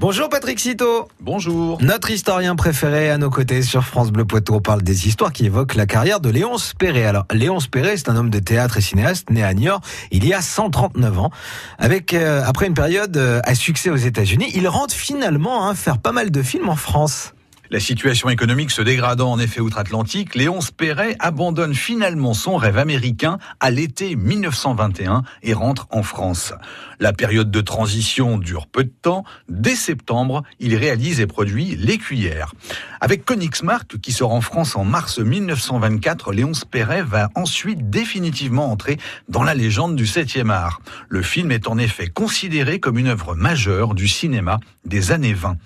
Bonjour Patrick Citeau. Bonjour. Notre historien préféré à nos côtés sur France Bleu Poitou. On parle des histoires qui évoquent la carrière de Léonce Perret. Alors, Léonce Perret, c'est un homme de théâtre et cinéaste né à Niort il y a 139 ans. Avec, euh, après une période euh, à succès aux États-Unis, il rentre finalement hein, faire pas mal de films en France. La situation économique se dégradant en effet outre-Atlantique, Léonce Perret abandonne finalement son rêve américain à l'été 1921 et rentre en France. La période de transition dure peu de temps. Dès septembre, il réalise et produit L'Écuyère. Avec Königsmark, qui sort en France en mars 1924, Léonce Perret va ensuite définitivement entrer dans la légende du 7e art. Le film est en effet considéré comme une œuvre majeure du cinéma des années 20.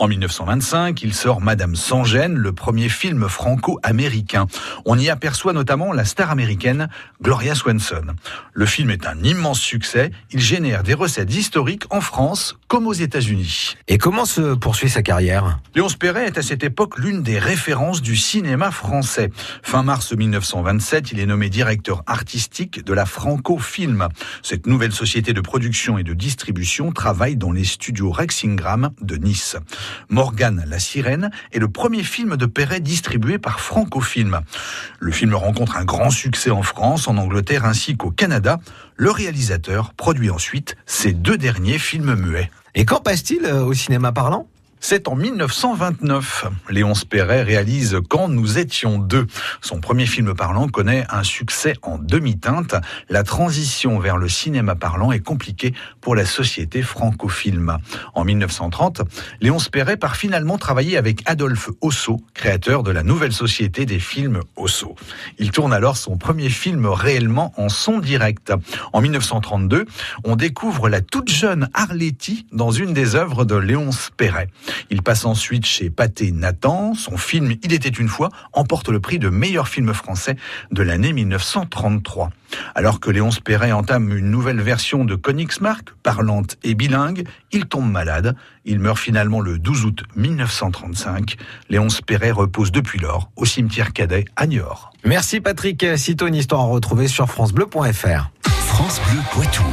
En 1925, il sort Madame sans gêne, le premier film franco-américain. On y aperçoit notamment la star américaine Gloria Swanson. Le film est un immense succès. Il génère des recettes historiques en France comme aux États-Unis. Et comment se poursuit sa carrière? Léonce Perret est à cette époque l'une des références du cinéma français. Fin mars 1927, il est nommé directeur artistique de la Franco Film. Cette nouvelle société de production et de distribution travaille dans les studios Rexingram de Nice. Morgane la sirène est le premier film de Perret distribué par Francofilm. Le film rencontre un grand succès en France, en Angleterre ainsi qu'au Canada. Le réalisateur produit ensuite ses deux derniers films muets. Et quand passe-t-il euh, au cinéma parlant? C'est en 1929. Léonce Perret réalise Quand nous étions deux. Son premier film parlant connaît un succès en demi-teinte. La transition vers le cinéma parlant est compliquée pour la société francofilm. En 1930, Léonce Perret part finalement travailler avec Adolphe Osso, créateur de la nouvelle société des films Osso. Il tourne alors son premier film réellement en son direct. En 1932, on découvre la toute jeune Arletty dans une des œuvres de Léonce Perret. Il passe ensuite chez Pathé Nathan. Son film Il était une fois emporte le prix de meilleur film français de l'année 1933. Alors que Léonce Perret entame une nouvelle version de Königsmark, parlante et bilingue, il tombe malade. Il meurt finalement le 12 août 1935. Léonce Perret repose depuis lors au cimetière cadet à Niort. Merci Patrick. Cito une histoire à retrouver sur francebleu.fr. France Bleu Poitou.